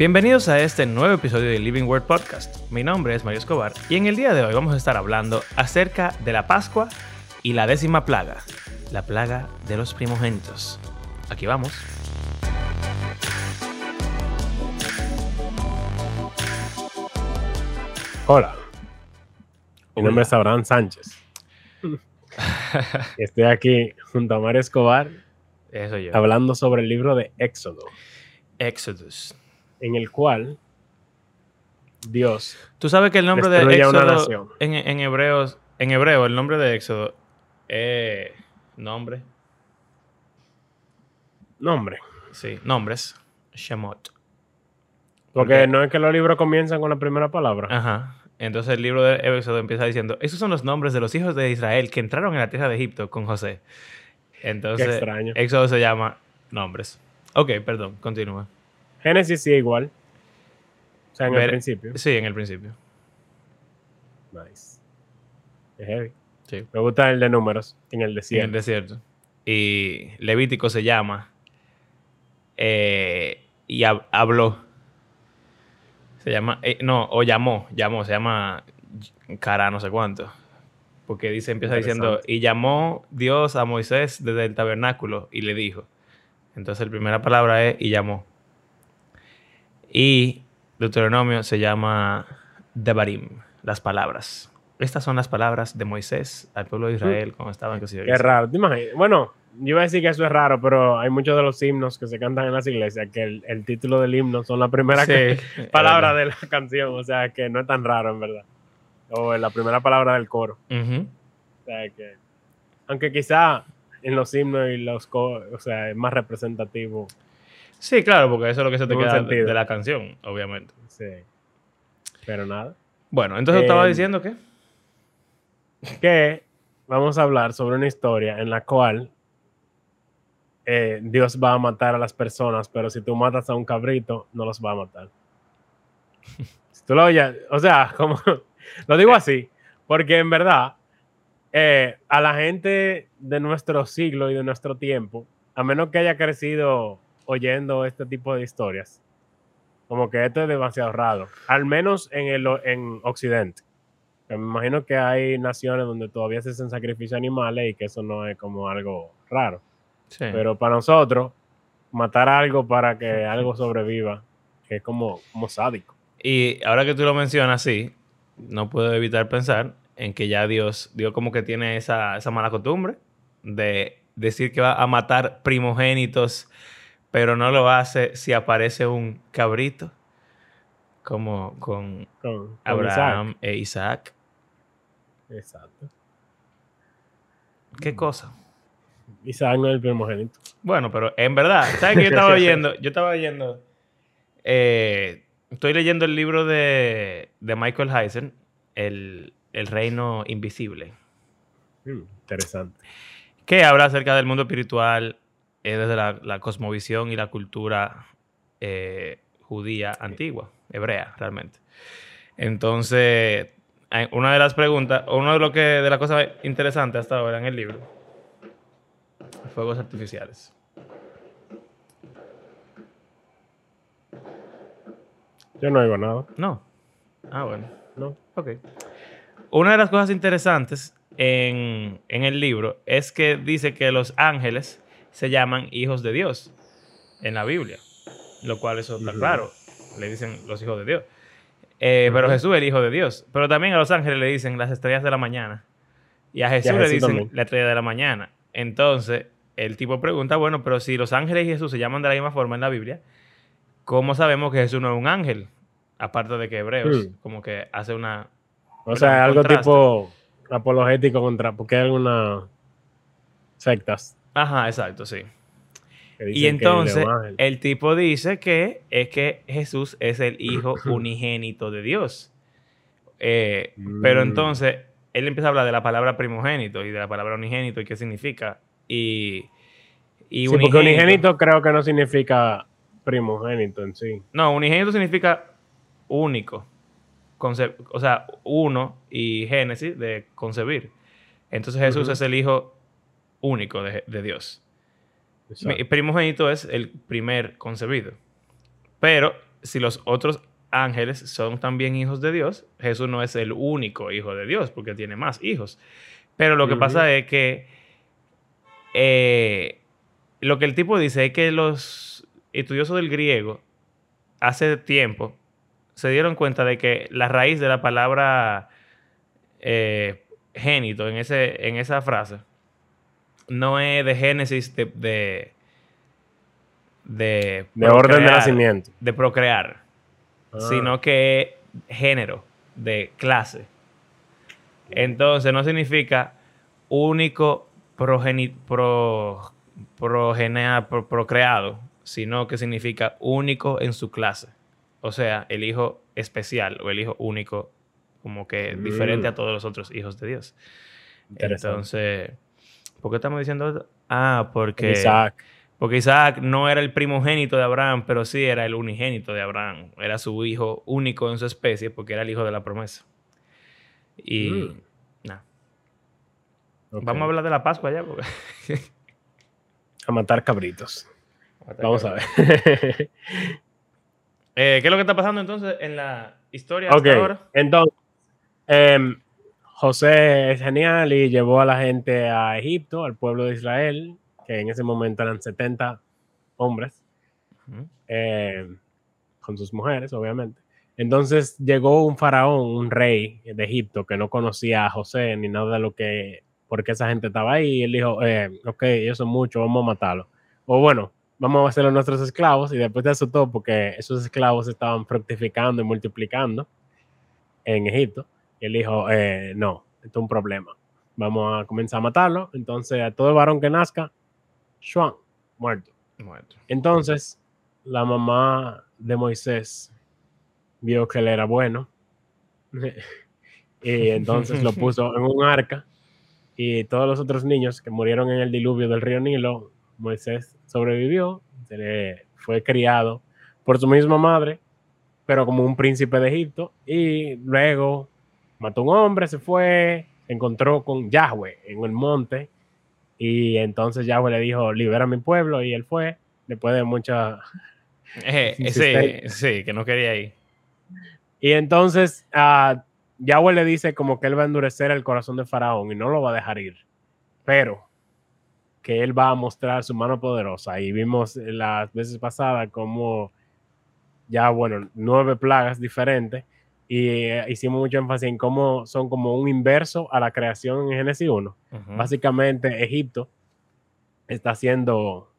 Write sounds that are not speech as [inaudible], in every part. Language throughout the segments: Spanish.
Bienvenidos a este nuevo episodio de Living Word Podcast. Mi nombre es Mario Escobar y en el día de hoy vamos a estar hablando acerca de la Pascua y la décima plaga, la plaga de los primogénitos. Aquí vamos. Hola, mi nombre es Abraham Sánchez. [laughs] Estoy aquí junto a Mario Escobar Eso yo. hablando sobre el libro de Éxodo, Exodus. En el cual Dios Tú sabes que el nombre de Éxodo en, en hebreos, en hebreo, el nombre de Éxodo es nombre, nombre, sí, nombres, Shemot. porque Porque- no es que los libros comienzan con la primera palabra. Ajá. Entonces el libro de Éxodo empieza diciendo, esos son los nombres de los hijos de Israel que entraron en la tierra de Egipto con José. Entonces, Qué extraño. Éxodo se llama nombres. Ok, perdón, continúa. Génesis sí igual, o sea, en el principio. Sí, en el principio. Nice. Es heavy. Sí. Me gusta el de números, en el En el desierto. desierto. Y Levítico se llama eh, y hab- habló. Se llama, eh, no, o llamó, llamó, se llama cara no sé cuánto. Porque dice, empieza diciendo, y llamó Dios a Moisés desde el tabernáculo y le dijo. Entonces la primera palabra es y llamó. Y Deuteronomio se llama Devarim, las palabras. Estas son las palabras de Moisés al pueblo de Israel cuando estaban en Qué raro. ¿Te imaginas? Bueno, yo iba a decir que eso es raro, pero hay muchos de los himnos que se cantan en las iglesias que el, el título del himno son la primera Sí, [laughs] palabra de la canción, o sea que no es tan raro en verdad. O la primera palabra del coro. O sea que, aunque quizá en los himnos y los coros, o sea, es más representativo. Sí, claro, porque eso es lo que se te queda de, sentido. de la canción, obviamente. Sí. Pero nada. Bueno, entonces estaba Em, diciendo que. Que vamos a hablar sobre una historia en la cual eh, Dios va a matar a las personas, pero si tú matas a un cabrito, no los va a matar. [laughs] Si tú lo oyes, o sea, como [laughs] lo digo así, porque en verdad eh, a la gente de nuestro siglo y de nuestro tiempo, a menos que haya crecido oyendo este tipo de historias, como que esto es demasiado raro, al menos en, el, en Occidente. Me imagino que hay naciones donde todavía se hacen sacrificios animales y que eso no es como algo raro. Sí. Pero para nosotros, matar algo para que algo sobreviva, es como, como sádico. Y ahora que tú lo mencionas, sí, no puedo evitar pensar en que ya Dios, Dios como que tiene esa, esa mala costumbre de decir que va a matar primogénitos, pero no lo hace si aparece un cabrito, como con Con, con Abraham e Isaac. Exacto. ¿Qué cosa? Isaac no es el primogénito. Bueno, pero en verdad, ¿sabes qué yo estaba [laughs] oyendo? Yo estaba oyendo. eh, estoy leyendo el libro de, de Michael Heisen, el, el Reino Invisible, Mm, interesante. que habla acerca del mundo espiritual eh, desde la, la cosmovisión y la cultura eh, judía antigua, hebrea, realmente. Entonces, una de las preguntas, o uno de lo que de las cosas interesantes hasta ahora en el libro, fuegos artificiales. Yo no digo nada. No. Ah, bueno. No. Ok. Una de las cosas interesantes en, en el libro es que dice que los ángeles se llaman hijos de Dios en la Biblia, lo cual eso está claro. Le dicen los hijos de Dios. Eh, Pero. Jesús es el hijo de Dios. Pero también a los ángeles le dicen las estrellas de la mañana. Y a Jesús, le Jesús dicen también. la estrella de la mañana. Entonces, el tipo pregunta, bueno, pero si los ángeles y Jesús se llaman de la misma forma en la Biblia, ¿cómo sabemos que Jesús no es un ángel? Aparte de que Hebreos, Hmm. como que hace una... O sea, algo contraste. tipo apologético contra, porque hay algunas sectas Ajá, exacto, sí. Y entonces el tipo dice que es que Jesús es el hijo [clears throat] unigénito de Dios. Eh, Pero Mm. entonces él empieza a hablar de la palabra primogénito y de la palabra unigénito y qué significa. Y, y sí, porque unigénito creo que no significa primogénito en sí. No, unigénito significa único. O sea, uno y génesis de concebir. Entonces Jesús es el hijo único de, de Dios. Exacto. Mi- primogénito es el primer concebido. Pero si los otros ángeles son también hijos de Dios, Jesús no es el único hijo de Dios, porque tiene más hijos. Pero lo que pasa es que eh, lo que el tipo dice es que los estudiosos del griego hace tiempo se dieron cuenta de que la raíz de la palabra eh, génito en, ese, en esa frase no es de génesis de, de, de, De orden de nacimiento. de procrear, Ah. sino que es género, de clase. Entonces no significa único progeni- pro- progenea- pro- procreado, sino que significa único en su clase. O sea, el hijo especial o el hijo único, como que Mm. diferente a todos los otros hijos de Dios. Entonces, ¿por qué estamos diciendo esto? Ah, porque Isaac. porque Isaac no era el primogénito de Abraham, pero sí era el unigénito de Abraham. Era su hijo único en su especie porque era el hijo de la promesa. Y Mm. nada. Vamos a hablar de la Pascua ya. Porque... [laughs] A matar cabritos. Vamos a ver. [laughs] Eh, ¿Qué es lo que está pasando entonces en la historia hasta ahora? entonces, em, José es genial y llevó a la gente a Egipto, al pueblo de Israel, que en ese momento eran 70 hombres, em, con sus mujeres, obviamente. Entonces llegó un faraón, un rey de Egipto, que no conocía a José ni nada de lo que, porque esa gente estaba ahí, y él dijo, eh, ok, ellos son muchos, vamos a matarlos. O bueno, vamos a hacerlo nuestros esclavos, y después de eso todo, porque esos esclavos estaban fructificando y multiplicando en Egipto, y él dijo, eh, no, esto es un problema, vamos a comenzar a matarlo, entonces a todo varón que nazca, ¡shuan! muerto. Muerto. Entonces, la mamá de Moisés vio que él era bueno. [laughs] y entonces lo [laughs] puso en un arca. Y todos los otros niños que murieron en el diluvio del río Nilo, Moisés sobrevivió, se le fue criado por su misma madre, pero como un príncipe de Egipto. Y luego mató a un hombre, se fue, se encontró con Yahweh en el monte. Y entonces Yahweh le dijo, libera mi pueblo. Y él fue, después de mucha... [laughs] Eh, Sí, sí, que no quería ir. Y entonces ah, Yahweh le dice como que él va a endurecer el corazón de Faraón y no lo va a dejar ir. Pero que él va a mostrar su mano poderosa. Y vimos las veces pasadas como ya, bueno, nueve plagas diferentes. Y eh, hicimos mucho énfasis en cómo son como un inverso a la creación en Génesis 1. Ujú. Básicamente, Egipto está siendo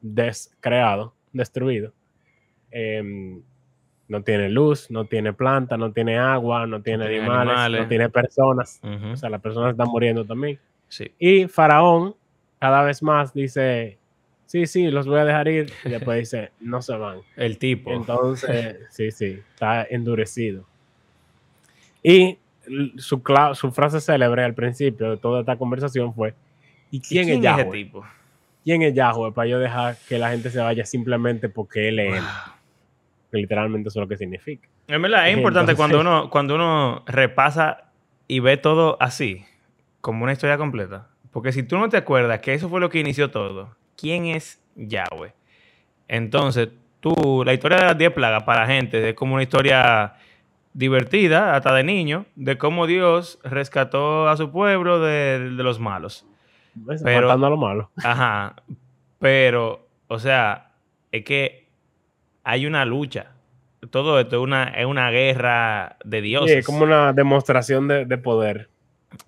descreado, destruido. Em, no tiene luz, no tiene planta, no tiene agua, no tiene tiene animales, animales. no tiene personas. O sea, las personas están muriendo también. Sí. Y Faraón, cada vez más, dice: Sí, sí, los voy a dejar ir. Y después dice: No se van. El tipo. Entonces, sí, sí, está endurecido. Y su, frase célebre al principio de toda esta conversación fue: ¿Y ¿Y quién, es Yahweh? tipo? ¿Quién es Yahweh? Para yo dejar que la gente se vaya simplemente porque él es él. Que literalmente eso es lo que significa. En verdad, es importante Entonces- cuando uno, cuando uno repasa y ve todo así, como una historia completa. Porque si tú no te acuerdas que eso fue lo que inició todo, ¿quién es Yahweh? Entonces, tú, la historia de las 10 plagas para la gente es como una historia divertida, hasta de niño, de cómo Dios rescató a su pueblo de, de los malos. ¿Ves? Pero- Matando a lo malo. Ajá. Pero, o sea, es que hay una lucha. Todo esto es una, es una guerra de Sí, dioses. es como una demostración de, de poder.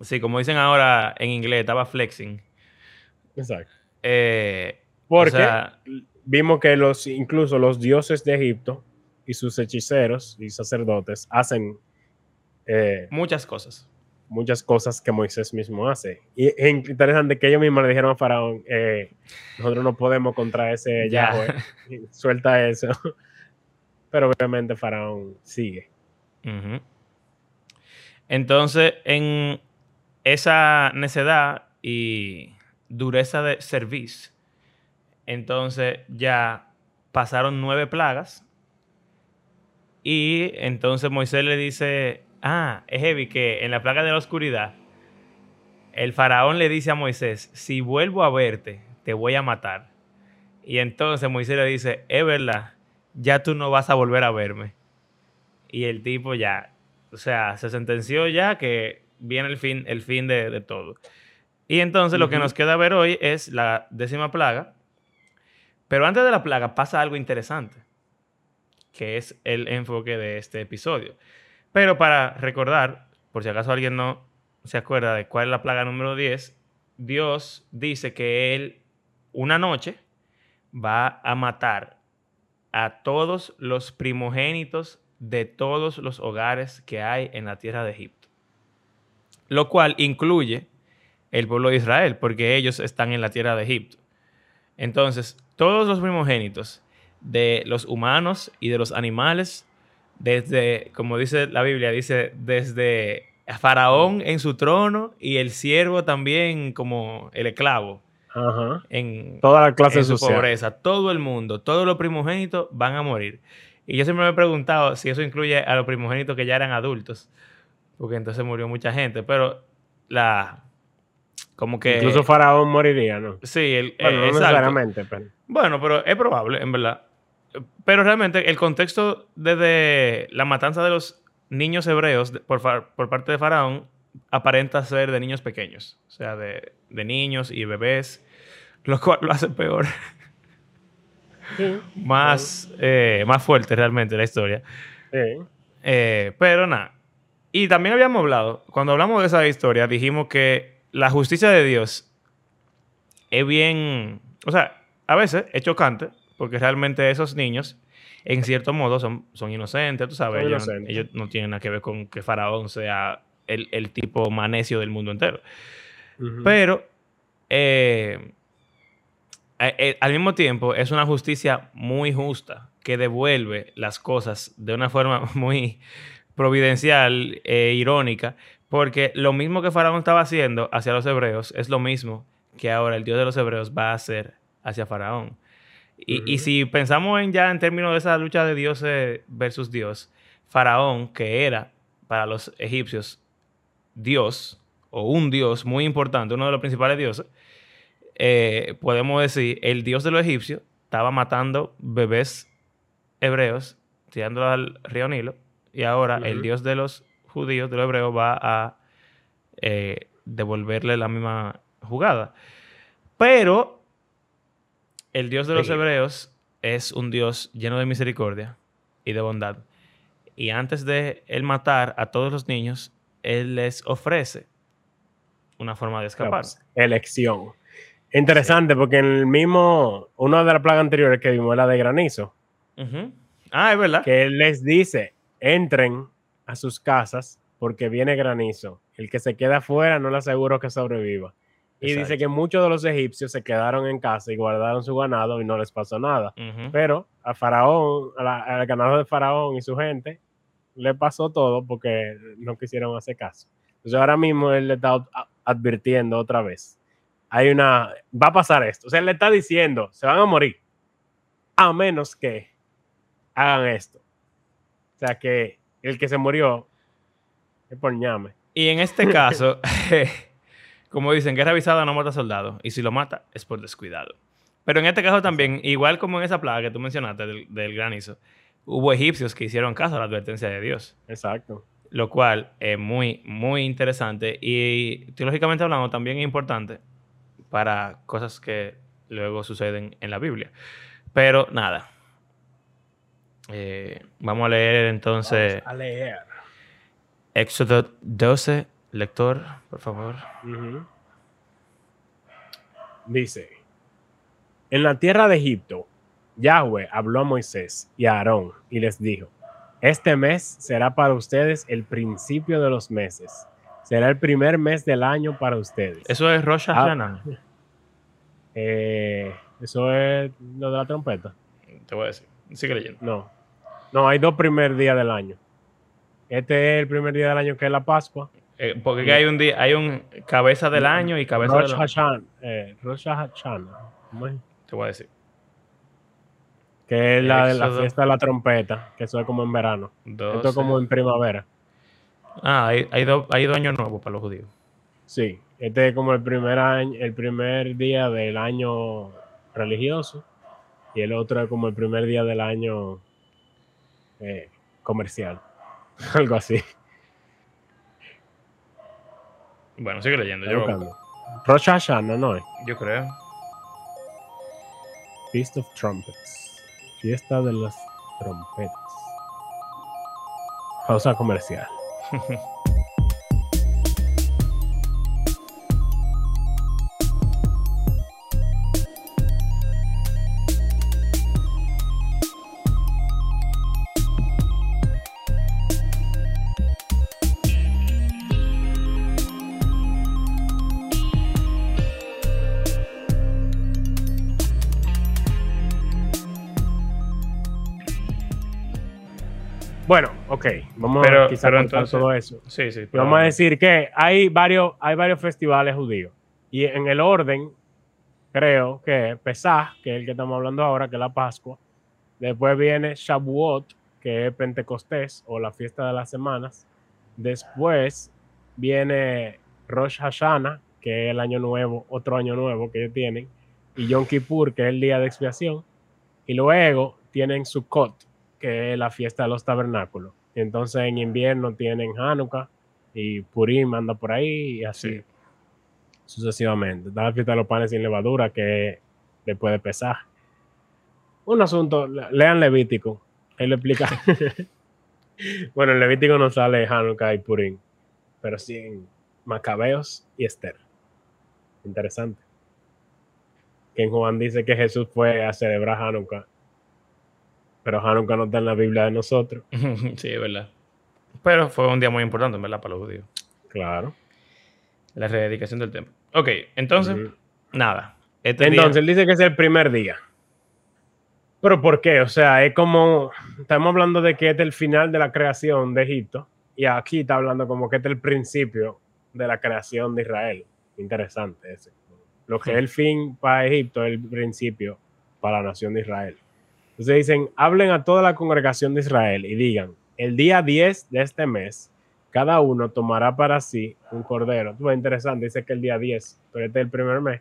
Sí, como dicen ahora en inglés, estaba flexing. Exacto. Eh, Porque o sea, vimos que los, incluso los dioses de Egipto y sus hechiceros y sacerdotes hacen eh, muchas cosas. muchas cosas que Moisés mismo hace. Y es interesante que ellos mismos le dijeron a Faraón, eh, nosotros no podemos contra ese Ya. Yahweh, [laughs] suelta eso. [laughs] Pero obviamente Faraón sigue. Entonces, en esa necedad y dureza de servicio, entonces ya pasaron nueve plagas y entonces Moisés le dice, ah, es heavy que en la plaga de la oscuridad, el faraón le dice a Moisés, si vuelvo a verte, te voy a matar. Y entonces Moisés le dice, es verdad, ya tú no vas a volver a verme. Y el tipo ya, o sea, se sentenció ya que viene el fin, el fin de, todo. Y entonces lo que nos queda ver hoy es la décima plaga. Pero antes de la plaga pasa algo interesante, que es el enfoque de este episodio. Pero para recordar, por si acaso alguien no se acuerda de cuál es la plaga número 10, Dios dice que Él una noche va a matar a todos los primogénitos de todos los hogares que hay en la tierra de Egipto. Lo cual incluye el pueblo de Israel, porque ellos están en la tierra de Egipto. Entonces, todos los primogénitos de los humanos y de los animales, desde, como dice la Biblia, dice, desde Faraón en su trono y el siervo también como el esclavo. En toda la clase en su pobreza. Todo el mundo, todos los primogénitos van a morir. Y yo siempre me he preguntado si eso incluye a los primogénitos que ya eran adultos. Porque entonces murió mucha gente. Pero la. Como que. Incluso Faraón moriría, ¿no? Sí, el, bueno, no necesariamente, pero. Bueno, pero es probable, en verdad. Pero realmente el contexto desde la matanza de los niños hebreos por, por parte de Faraón aparenta ser de niños pequeños, o sea, de, niños y bebés, lo cual lo hace peor. más, eh, más fuerte realmente la historia. Eh, pero nada. Y también habíamos hablado, cuando hablamos de esa historia, dijimos que la justicia de Dios es bien, o sea, a veces es chocante, porque realmente esos niños en cierto modo son, son inocentes, tú sabes. Ellos, no tienen nada que ver con que Faraón sea el, tipo manecio del mundo entero. Pero eh, eh, al mismo tiempo es una justicia muy justa que devuelve las cosas de una forma [laughs] muy providencial e irónica, porque lo mismo que Faraón estaba haciendo hacia los hebreos es lo mismo que ahora el Dios de los hebreos va a hacer hacia Faraón. Y, si pensamos en ya en términos de esa lucha de Dios versus Dios, Faraón, que era para los egipcios Dios o un Dios muy importante, uno de los principales dioses, eh, podemos decir, el Dios de los egipcios estaba matando bebés hebreos, tirándolos al río Nilo, y ahora el Dios de los judíos, de los hebreos, va a eh, devolverle la misma jugada. Pero el Dios de los hebreos es un Dios lleno de misericordia y de bondad. Y antes de él matar a todos los niños, él les ofrece una forma de escapar. elección. Interesante, porque en el mismo, una de las plagas anteriores que vimos, la de granizo. Ah, es verdad. Que él les dice, entren a sus casas porque viene granizo. El que se queda afuera no le aseguro que sobreviva. Y dice que muchos de los egipcios se quedaron en casa y guardaron su ganado y no les pasó nada. Pero a Faraón, al ganado de Faraón y su gente, le pasó todo porque no quisieron hacer caso. Entonces ahora mismo él le está advirtiendo otra vez. Hay una, va a pasar esto. O sea, él le está diciendo, se van a morir. A menos que hagan esto. O sea, que el que se murió es por ñame. Y en este caso... [laughs] [laughs] Como dicen, guerra avisada no mata soldado. Y si lo mata, es por descuidado. Pero en este caso también, igual como en esa plaga que tú mencionaste del, granizo, hubo egipcios que hicieron caso a la advertencia de Dios. Exacto. Lo cual es muy, muy interesante. Y teológicamente hablando, también es importante para cosas que luego suceden en la Biblia. Pero nada. Eh, vamos a leer entonces. a leer. Éxodo 12, Lector, por favor. Dice, en la tierra de Egipto, Yahweh habló a Moisés y a Aarón y les dijo, este mes será para ustedes el principio de los meses. Será el primer mes del año para ustedes. Eso es Rosh ah, Hashanah. [laughs] Eh, eso es lo de la trompeta. Te voy a decir. Sigue leyendo. No. No, hay dos primer días del año. Este es el primer día del año que es la Pascua eh, porque hay un día, hay un cabeza del año y cabeza Rosh del año. Eh, Rosh Hashanah. Te voy a decir. Que es la de la fiesta de la trompeta, que eso es como en verano. Esto es como en primavera. Ah, hay, hay, dos años nuevos para los judíos. Sí, este es como el primer año, el primer día del año religioso. Y y el otro es como el primer día del año eh, comercial. [laughs] Algo así. Bueno, sigue leyendo. Yo, buscando. Rosh Hashanah, no es. yo creo. Feast of Trumpets. Fiesta de las trompetas. Pausa comercial. [laughs] ok. Vamos Pero- a quizá pero cortar entonces- todo eso. Sí, sí. Pero- vamos a decir que hay varios, hay varios festivales judíos. Y en el orden, creo que Pesaj, que es el que estamos hablando ahora, que es la Pascua. Después viene Shavuot, que es Pentecostés o la fiesta de las semanas. Después viene Rosh Hashanah, que es el año nuevo, otro año nuevo que ellos tienen. Y Yom Kippur, que es el día de expiación. Y luego tienen Sukkot, que es la fiesta de los tabernáculos. Y entonces en invierno tienen Hanukkah y Purim anda por ahí y así Sí. sucesivamente. Está la fiesta de los panes sin levadura que es después de pesar. Un asunto, le- lean Levítico, él lo explica. [laughs] [laughs] bueno, en Levítico no sale Hanukkah y Purim, pero sí en Macabeos y Esther. Interesante. Que en Juan dice que Jesús fue a celebrar Hanukkah, pero Hanukkah no está en la Biblia de nosotros. [laughs] sí, es verdad. Pero fue un día muy importante, verdad, para los judíos. Claro. La rededicación del templo. Ok, entonces, nada. Este día- Entonces, él dice que es el primer día. Pero ¿por qué? O sea, es como, estamos hablando de que es el final de la creación de Egipto y aquí está hablando como que es el principio de la creación de Israel. Interesante ese. Lo que es el fin para Egipto es el principio para la nación de Israel. Entonces dicen, hablen a toda la congregación de Israel y digan, el día 10 de este mes, cada uno tomará para sí un cordero. Tú interesante, dice que el día 10, pero este es el primer mes.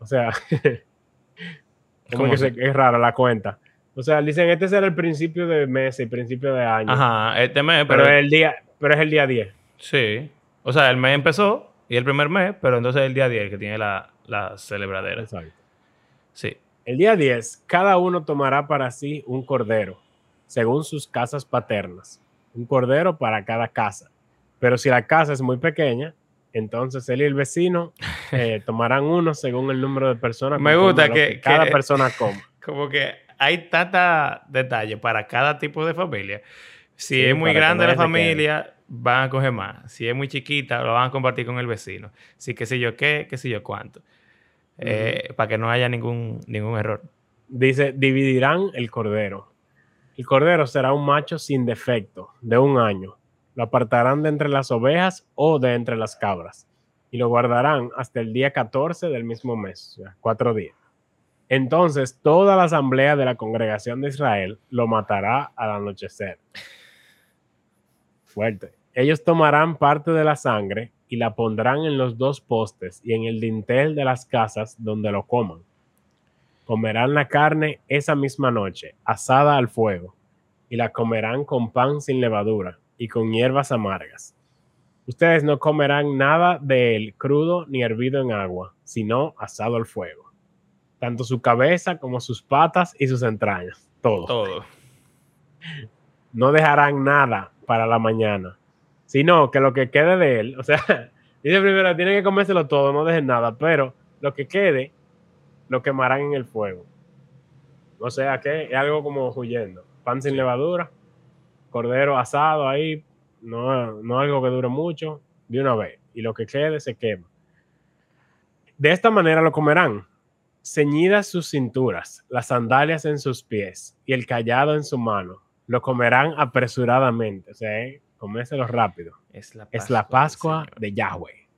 O sea, [laughs] como ¿Cómo que se- es rara la cuenta. O sea, dicen, este será el principio de mes y principio de año. Ajá, este mes, pero, pero, es el día, pero es el día 10. Sí. O sea, el mes empezó y el primer mes, pero entonces el día 10 que tiene la, la celebradera. Exacto. Sí. El día 10, cada uno tomará para sí un cordero, según sus casas paternas. Un cordero para cada casa. Pero si la casa es muy pequeña, entonces él y el vecino [laughs] eh, tomarán uno según el número de personas. Me gusta que- cada que- persona [laughs] coma. Como que hay tanta detalle para cada tipo de familia. Si Sí, es muy grande la familia, van a coger más. Si es muy chiquita, lo van a compartir con el vecino. Si qué sé yo qué, qué sé yo cuánto. Eh, para que no haya ningún, ningún error. Dice, dividirán el cordero. El cordero será un macho sin defecto, de un año. Lo apartarán de entre las ovejas o de entre las cabras. Y lo guardarán hasta el día 14 del mismo mes, o sea, cuatro días. Entonces toda la asamblea de la congregación de Israel lo matará al anochecer. Fuerte. Ellos tomarán parte de la sangre y la pondrán en los dos postes y en el dintel de las casas donde lo coman comerán la carne esa misma noche, asada al fuego, y la comerán con pan sin levadura y con hierbas amargas. Ustedes no comerán nada de él crudo ni hervido en agua, sino asado al fuego. Tanto su cabeza como sus patas y sus entrañas, todo. Todo. No dejarán nada para la mañana, sino que lo que quede de él, o sea, [laughs] dice primero, tienen que comérselo todo, no dejen nada, pero lo que quede lo quemarán en el fuego. O sea que es algo como huyendo. Pan sin levadura, cordero asado ahí, no, no algo que dure mucho, de una vez. Y lo que quede se quema. De esta manera lo comerán. Ceñidas sus cinturas, las sandalias en sus pies y el callado en su mano. Lo comerán apresuradamente. O sea, eh, comérselo rápido. Es la Es la del Pascua de Yahweh.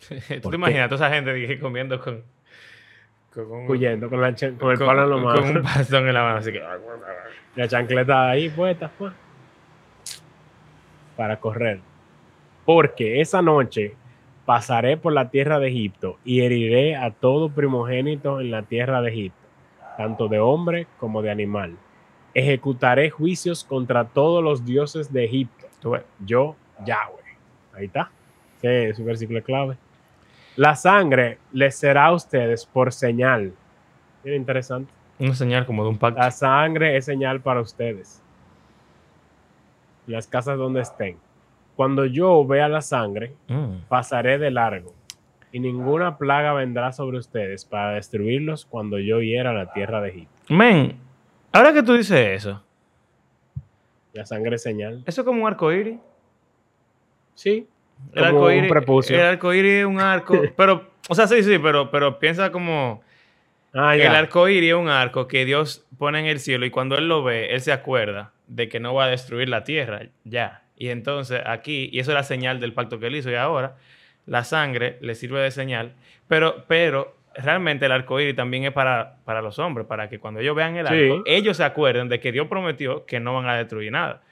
[laughs] ¿Tú ¿Por te imaginas a toda esa gente comiendo con, con, un- Huyendo con, la con el con- palo en la mano. con un bastón en la mano? Así que. La chancleta ahí puesta pues, para correr. Porque esa noche pasaré por la tierra de Egipto y heriré a todo primogénito en la tierra de Egipto, tanto de hombre como de animal. Ejecutaré juicios contra todos los dioses de Egipto. Yo, Yahweh. Ahí está. Ese es su versículo clave. La sangre les será a ustedes por señal. Mira, interesante. Una señal como de un pacto. La sangre es señal para ustedes. Las casas donde estén. Cuando yo vea la sangre, Mm. pasaré de largo, y ninguna plaga vendrá sobre ustedes para destruirlos cuando yo hiera la tierra de Egipto. Men, ahora que tú dices eso, La sangre es señal. eso es como un arco iris. Sí. El Como arco un iris, prepucio. el arco iris es un arco, [laughs] pero, o sea, sí, sí, pero, pero piensa como Ah, el arco iris es un arco que Dios pone en el cielo y cuando él lo ve, él se acuerda de que no va a destruir la tierra, ya. Y entonces aquí, y eso es la señal del pacto que él hizo, y ahora la sangre le sirve de señal, pero, pero realmente el arco iris también es para, para los hombres, para que cuando ellos vean el Sí. arco, ellos se acuerden de que Dios prometió que no van a destruir nada.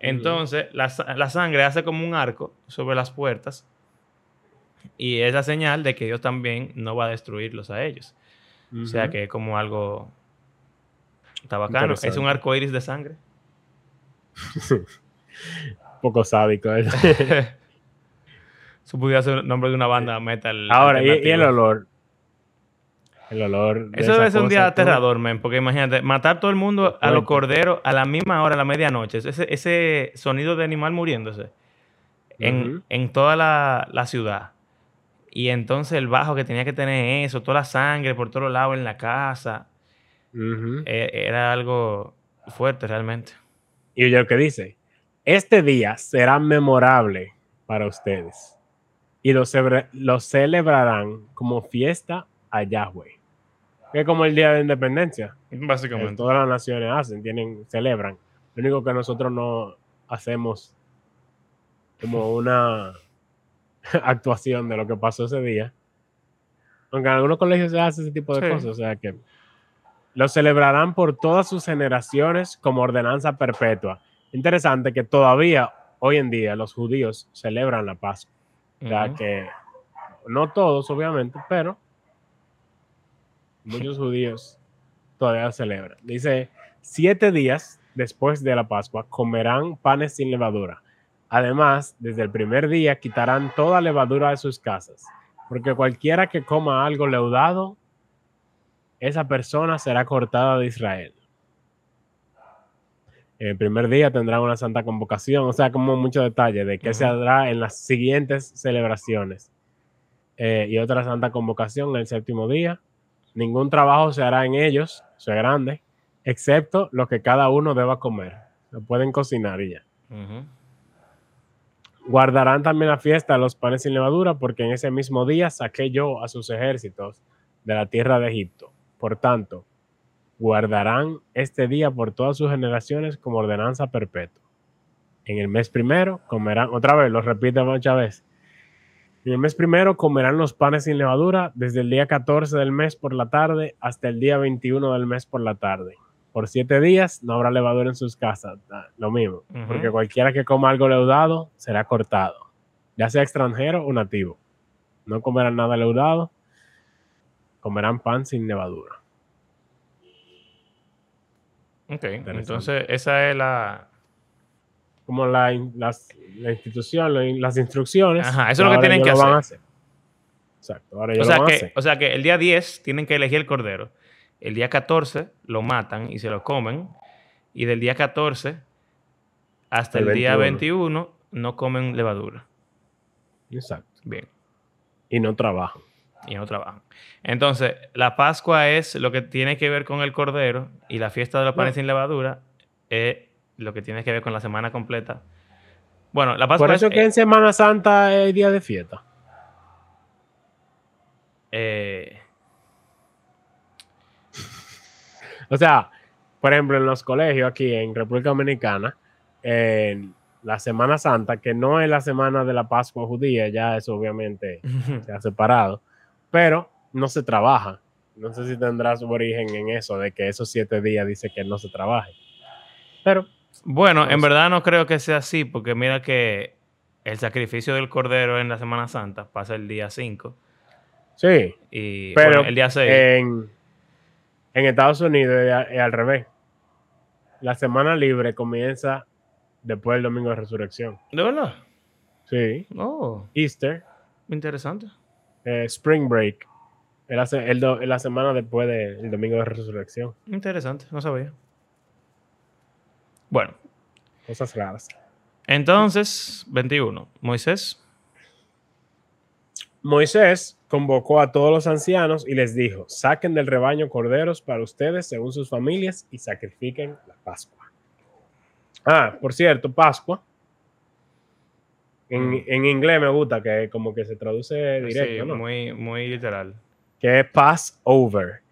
Entonces, la, la sangre hace como un arco sobre las puertas y es la señal de que Dios también no va a destruirlos a ellos. O sea que es como algo. Está bacano. Es un arco iris de sangre. [laughs] poco sádico. eso. [laughs] Eso pudiera ser el nombre de una banda metal. Ahora, ¿y, y el olor? El olor. de Eso debe ser un día aterrador, men, porque imagínate, matar todo el mundo a los corderos a la misma hora, a la medianoche. Ese, ese sonido de animal muriéndose en, Ujú. en toda la, la ciudad. Y entonces el bajo que tenía que tener eso, toda la sangre por todos lados en la casa, eh, era algo fuerte realmente. Y lo que dice, este día será memorable para ustedes y lo, lo celebrarán como fiesta a Yahweh. Que es como el día de independencia. Básicamente. todas las naciones hacen, tienen, celebran. Lo único que nosotros no hacemos como una [laughs] actuación de lo que pasó ese día. Aunque en algunos colegios se hace ese tipo de Sí. cosas, o sea que lo celebrarán por todas sus generaciones como ordenanza perpetua. Interesante que todavía hoy en día los judíos celebran la Pascua. O sea que no todos, obviamente, pero muchos judíos todavía celebran. Dice, siete días después de la Pascua comerán panes sin levadura. Además, desde el primer día quitarán toda levadura de sus casas, porque cualquiera que coma algo leudado, esa persona será cortada de Israel. El primer día tendrán una santa convocación, o sea, como mucho detalle de qué se hará en las siguientes celebraciones. Eh, y otra santa convocación el séptimo día. Ningún trabajo se hará en ellos, es grande, excepto lo que cada uno deba comer. Lo pueden cocinar y ya. Guardarán también la fiesta de los panes sin levadura, porque en ese mismo día saqué yo a sus ejércitos de la tierra de Egipto. Por tanto, guardarán este día por todas sus generaciones como ordenanza perpetua. En el mes primero comerán, otra vez, lo repite muchas veces. En el mes primero comerán los panes sin levadura desde el día 14 del mes por la tarde hasta el día 21 del mes por la tarde. Por siete días no habrá levadura en sus casas. Ah, Lo mismo, porque cualquiera que coma algo leudado será cortado, ya sea extranjero o nativo. No comerán nada leudado, comerán pan sin levadura. Ok, entonces esa es la... Como la, las- la institución, la in- las instrucciones. Ajá, eso es lo que tienen que lo van a hacer. Exacto, ahora O sea, lo van a que, hacer. o sea que el día 10 tienen que elegir el cordero. El día 14 lo matan y se lo comen. Y del día 14 hasta el, El día 21. 21 no comen levadura. Exacto. Bien. Y no trabajan. Y no trabajan. Entonces, la Pascua es lo que tiene que ver con el cordero y la fiesta de los panes No. sin levadura es lo que tiene que ver con la semana completa. Bueno, la Pascua Por eso es, que en Semana Santa es día de fiesta. eh, O sea, por ejemplo, en los colegios aquí en República Dominicana, en la Semana Santa, que no es la semana de la Pascua judía, ya eso obviamente [laughs] se ha separado, pero no se trabaja. No sé si tendrá su origen en eso, de que esos siete días dice que no se trabaje. Pero, Bueno, en Pues- verdad no creo que sea así, porque mira que el sacrificio del cordero en la Semana Santa pasa el día 5 Sí, y pero bueno, el día 6. en, en Estados Unidos es, al revés. La semana libre comienza después del domingo de resurrección. ¿De verdad? Sí, Oh, Easter, interesante. eh, Spring Break, el es la semana después del domingo de resurrección. Interesante, no sabía. Bueno, Cosas raras. entonces, 21. Moisés. Moisés convocó a todos los ancianos y les dijo, saquen del rebaño corderos para ustedes según sus familias y sacrifiquen la Pascua. Ah, por cierto, Pascua. En, Mm. en inglés me gusta que como que se traduce directo, Sí, ¿no? muy, muy literal. Que es pass over.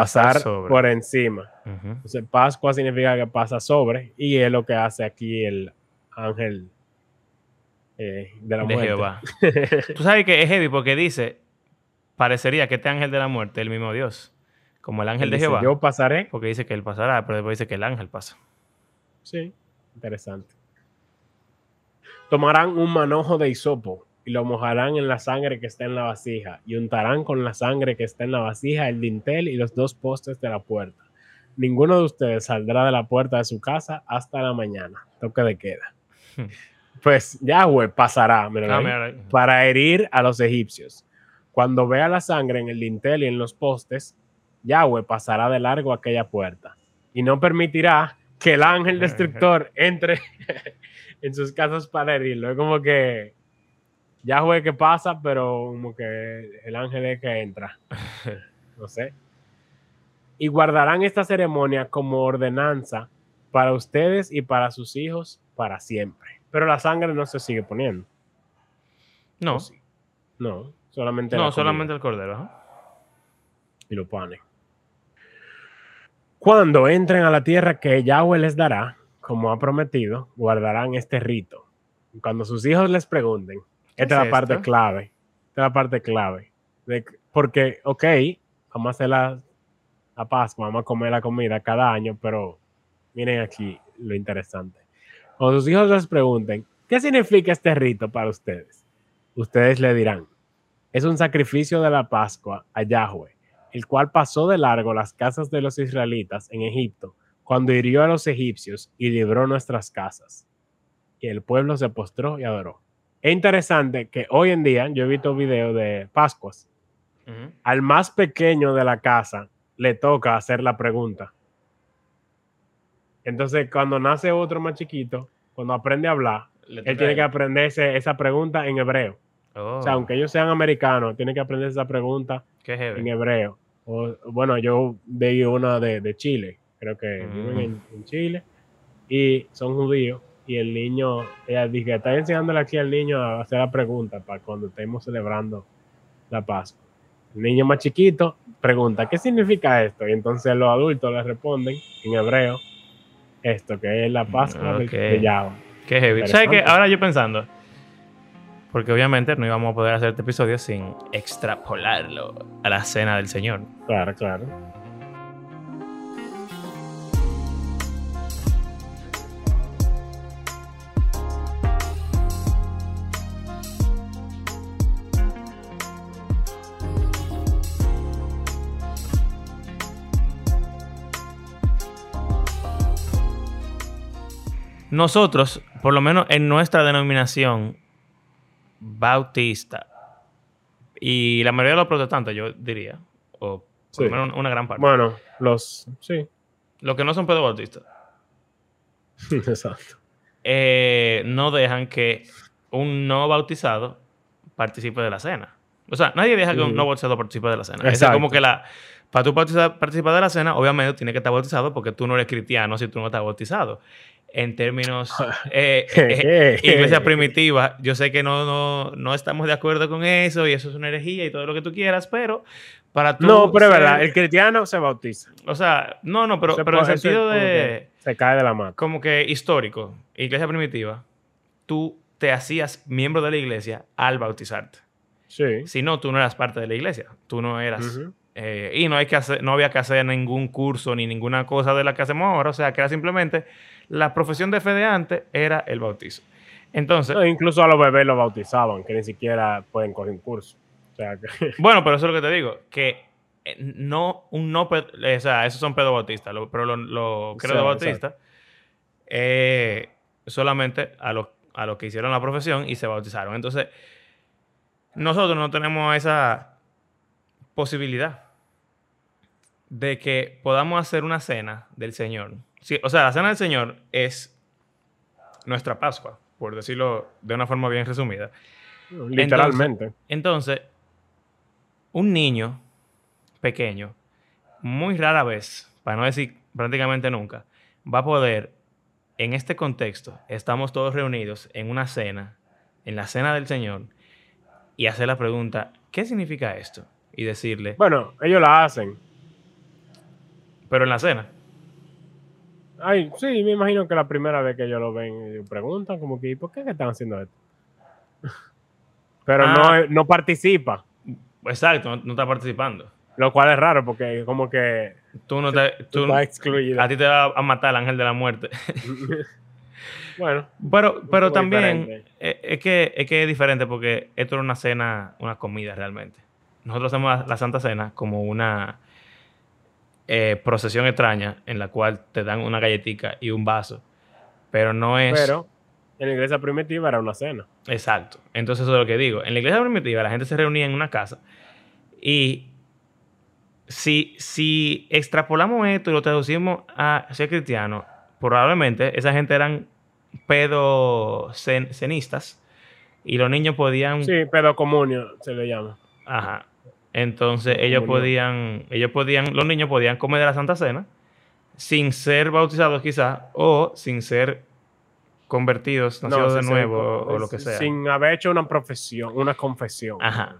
Pasar sobre. por encima. Entonces, Pascua significa que pasa sobre y es lo que hace aquí el ángel eh, de la De muerte. Jehová. [laughs] Tú sabes que es heavy porque dice, parecería que este ángel de la muerte es el mismo Dios, como el ángel de Dice, Jehová, Yo pasaré. porque dice que él pasará, pero después dice que el ángel pasa. Sí, interesante. Tomarán un manojo de hisopo y lo mojarán en la sangre que está en la vasija y untarán con la sangre que está en la vasija el dintel y los dos postes de la puerta. Ninguno de ustedes saldrá de la puerta de su casa hasta la mañana. Toque de queda. [laughs] Pues Yahweh pasará Ah, para herir a los egipcios. Cuando vea la sangre en el dintel y en los postes, Yahweh pasará de largo aquella puerta y no permitirá que el ángel [laughs] destructor entre [laughs] en sus casas para herirlo. Es como que Yahweh que pasa, pero como que el ángel es que entra. [laughs] No sé. Y guardarán esta ceremonia como ordenanza para ustedes y para sus hijos para siempre. Pero la sangre no se sigue poniendo. No, ¿O sí? No, solamente la no, solamente el cordero. y lo pone. Cuando entren a la tierra que Yahweh les dará, como ha prometido, guardarán este rito. Cuando sus hijos les pregunten, ¿Qué esta es la parte esto? clave. Esta es la parte clave. De- porque, ok, vamos a hacer la, la Pascua, vamos a comer la comida cada año, pero miren aquí lo interesante. Cuando sus hijos les pregunten, ¿qué significa este rito para ustedes? Ustedes le dirán, es un sacrificio de la Pascua a Yahweh, el cual pasó de largo las casas de los israelitas en Egipto, cuando hirió a los egipcios y libró nuestras casas. Y el pueblo se postró y adoró. Es interesante que hoy en día yo he visto videos de Pascuas. Al más pequeño de la casa le toca hacer la pregunta. Entonces, cuando nace otro más chiquito, cuando aprende a hablar, él tiene que aprenderse esa pregunta en hebreo. Oh, O sea, aunque ellos sean americanos, tiene que aprender esa pregunta en hebreo. O, bueno, yo veí una de, de Chile, creo que Mm. viven en, en Chile y son judíos. Y el niño, ella dice, está enseñándole aquí al niño a hacer la pregunta para cuando estemos celebrando la Pascua. El niño más chiquito pregunta, ¿qué significa esto? Y entonces los adultos le responden en hebreo esto, que es la Pascua de- Ok. de Yahweh. Qué heavy. ¿Sabes qué? Ahora yo pensando, porque obviamente no íbamos a poder hacer este episodio sin extrapolarlo a la cena del Señor. Claro, claro. Nosotros, por lo menos en nuestra denominación bautista, y la mayoría de los protestantes, yo diría, o por Sí. lo menos una gran parte, Bueno, los... Sí, los que no son pedobautistas, [laughs] exacto. eh, no dejan que un no bautizado participe de la cena. O sea, nadie deja que un Ujú. no bautizado participe de la cena. Es como que la... Para tú participar, de la cena, obviamente tiene que estar bautizado porque tú no eres cristiano si tú no estás bautizado. En términos eh, [laughs] eh, iglesia primitiva, yo sé que no, no, no estamos de acuerdo con eso y eso es una herejía y todo lo que tú quieras, pero para tú... No, pero es verdad, el cristiano se bautiza. O sea, no, no, pero, Ese pero en ese sentido de Se cae de la mata. como que histórico, iglesia primitiva, tú te hacías miembro de la iglesia al bautizarte. Sí. Si no, tú no eras parte de la iglesia. Tú no eras. Eh, y no, hay que hacer, no había que hacer ningún curso ni ninguna cosa de la que hacemos ahora. O sea, que era simplemente la profesión de fe de antes era el bautizo. Entonces, No, incluso a los bebés los bautizaban, que ni siquiera pueden coger un curso. O sea, que, [laughs] bueno, pero eso es lo que te digo, que eh, no, un no, pe- o sea, esos son pedobautistas, lo- pero los lo, Sí, bautistas, eh, solamente a los, a los que hicieron la profesión y se bautizaron. Entonces, nosotros no tenemos esa posibilidad de que podamos hacer una cena del Señor. Sí, o sea, la cena del Señor es nuestra Pascua, por decirlo de una forma bien resumida. literalmente. Entonces, un niño pequeño, muy rara vez, para no decir prácticamente nunca, va a poder, en este contexto, estamos todos reunidos en una cena, en la cena del Señor, y hacer la pregunta, ¿qué significa esto? Y decirle, Bueno, ellos la hacen. Pero en la cena. Ay, sí, me imagino que la primera vez que ellos lo ven, preguntan como que, ¿por qué están haciendo esto? [laughs] Pero Ah. no, no participa, Exacto, no, no está participando. lo cual es raro porque como que Tú no te... tú tú- excluido. a ti te va a matar el ángel de la muerte. [laughs] [laughs] bueno, Pero, pero también eh, es que, es que es diferente porque esto era una cena, una comida realmente. Nosotros hacemos la, la Santa Cena como una eh, procesión extraña en la cual te dan una galletica y un vaso. Pero no es... pero en la iglesia primitiva era una cena. Exacto. Entonces eso es lo que digo. En la iglesia primitiva la gente se reunía en una casa y si, si extrapolamos esto y lo traducimos a ser cristiano, probablemente esa gente eran pedocenistas y los niños podían... Sí, pedocomunio se le llama. Ajá. Entonces ellos podían, ellos podían, los niños podían comer de la Santa Cena sin ser bautizados quizás o sin ser convertidos, nacidos de nuevo sí, o lo que sea. Sin haber hecho una profesión, una confesión. Ajá.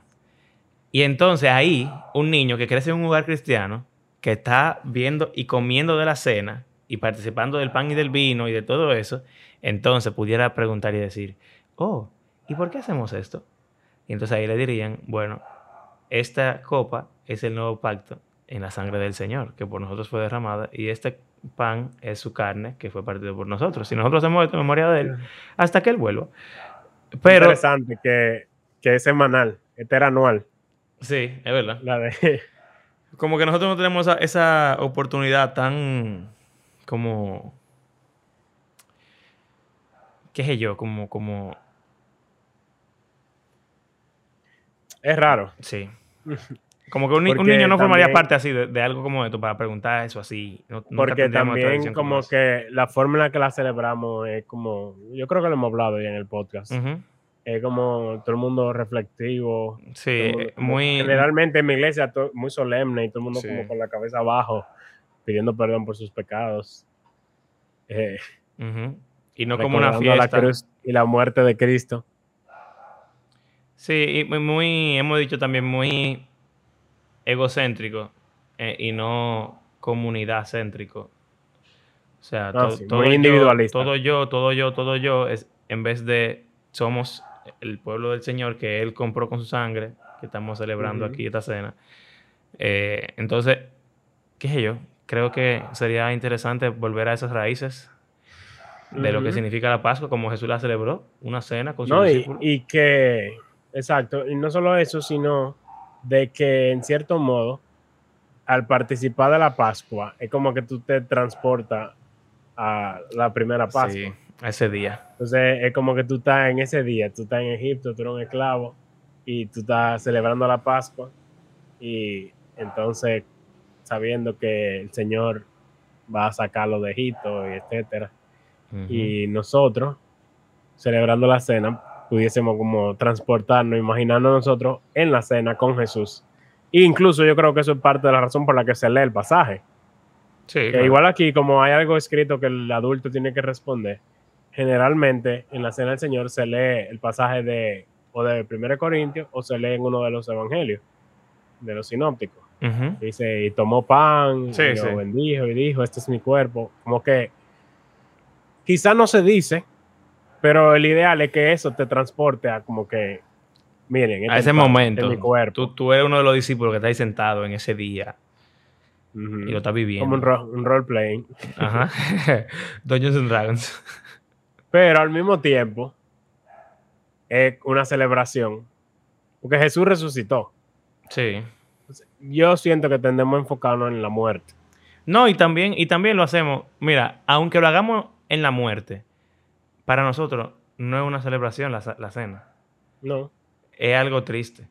Y entonces ahí, un niño que crece en un lugar cristiano, que está viendo y comiendo de la cena y participando del pan y del vino y de todo eso, entonces pudiera preguntar y decir, oh, ¿y por qué hacemos esto? Y entonces ahí le dirían, bueno, esta copa es el nuevo pacto en la sangre del Señor, que por nosotros fue derramada, y este pan es su carne, que fue partido por nosotros. Si nosotros hacemos esto en memoria de Él, hasta que Él vuelva. Pero, Interesante que, que es semanal, este era anual. sí, es verdad. La de, [laughs] Como que nosotros no tenemos esa, esa oportunidad tan como qué sé yo, como como es raro. sí. [laughs] Como que un, niño no formaría parte así de, de algo como esto para preguntar eso así. No- Porque también como que la forma en la que la celebramos es como, yo creo que lo hemos hablado ya en el podcast, es como todo el mundo reflectivo. Sí, mundo eh, muy Generalmente en mi iglesia muy solemne y todo el mundo Sí. como con la cabeza abajo, pidiendo perdón por sus pecados. Eh, y no como una recordando la fiesta. cruz y la muerte de Cristo. Sí, y muy, hemos dicho también muy egocéntrico eh, y no comunidad céntrico. O sea, Ah, to- sí, muy todo, yo, todo yo, todo yo, todo yo, es en vez de somos el pueblo del Señor que Él compró con su sangre, que estamos celebrando aquí esta cena. Eh, entonces, qué sé yo, creo que sería interesante volver a esas raíces de lo que significa la Pascua, como Jesús la celebró, una cena con sus No, y que, exacto, y no solo eso, sino de que en cierto modo, al participar de la Pascua, es como que tú te transportas a la primera Pascua. Sí, a ese día. Entonces es como que tú estás en ese día, tú estás en Egipto, tú eres un esclavo y tú estás celebrando la Pascua y entonces sabiendo que el Señor va a sacarlo de Egipto y etcétera. Y nosotros, celebrando la cena, pudiésemos como transportarnos, imaginando nosotros en la cena con Jesús. E incluso yo creo que eso es parte de la razón por la que se lee el pasaje. Sí, Que claro. igual aquí, como hay algo escrito que el adulto tiene que responder, generalmente en la cena del Señor se lee el pasaje de o de 1 Corintios o se lee en uno de los evangelios, de los sinópticos. Ujú. Dice, y tomó pan, Sí, y lo sí. bendijo y dijo, este es mi cuerpo. Como que quizá no se dice, pero el ideal es que eso te transporte a como que, miren, este a es ese mi momento, este es mi cuerpo. tú, tú eres uno de los discípulos que está ahí sentado en ese día y lo estás viviendo. Como un, ro- un role playing. Ajá. [laughs] Dungeons and Dragons. Pero al mismo tiempo, es una celebración. Porque Jesús resucitó. Sí. Yo siento que tendemos a enfocarnos en la muerte. No, y también, y también lo hacemos, mira, aunque lo hagamos en la muerte, para nosotros no es una celebración la, la cena. No. Es algo triste.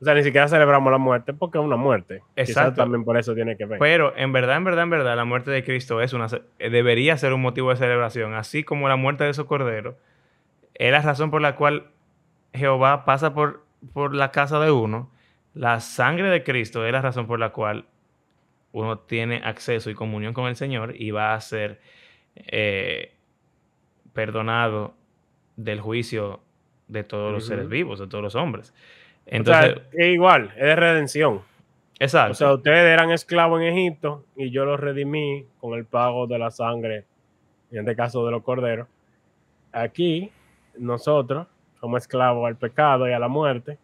O sea, ni siquiera celebramos la muerte porque es una muerte. Quizás Exacto. también por eso tiene que ver. Pero en verdad, en verdad, en verdad, la muerte de Cristo es una, eh, debería ser un motivo de celebración, así como la muerte de su cordero. Es la razón por la cual Jehová pasa por, por la casa de uno. La sangre de Cristo es la razón por la cual uno tiene acceso y comunión con el Señor y va a ser eh, perdonado del juicio de todos los seres vivos, de todos los hombres. O sea, Entonces, es igual, es de redención. exacto. O sea, ustedes eran esclavos en Egipto y yo los redimí con el pago de la sangre, en este caso de los corderos. Aquí, nosotros somos esclavos al pecado y a la muerte,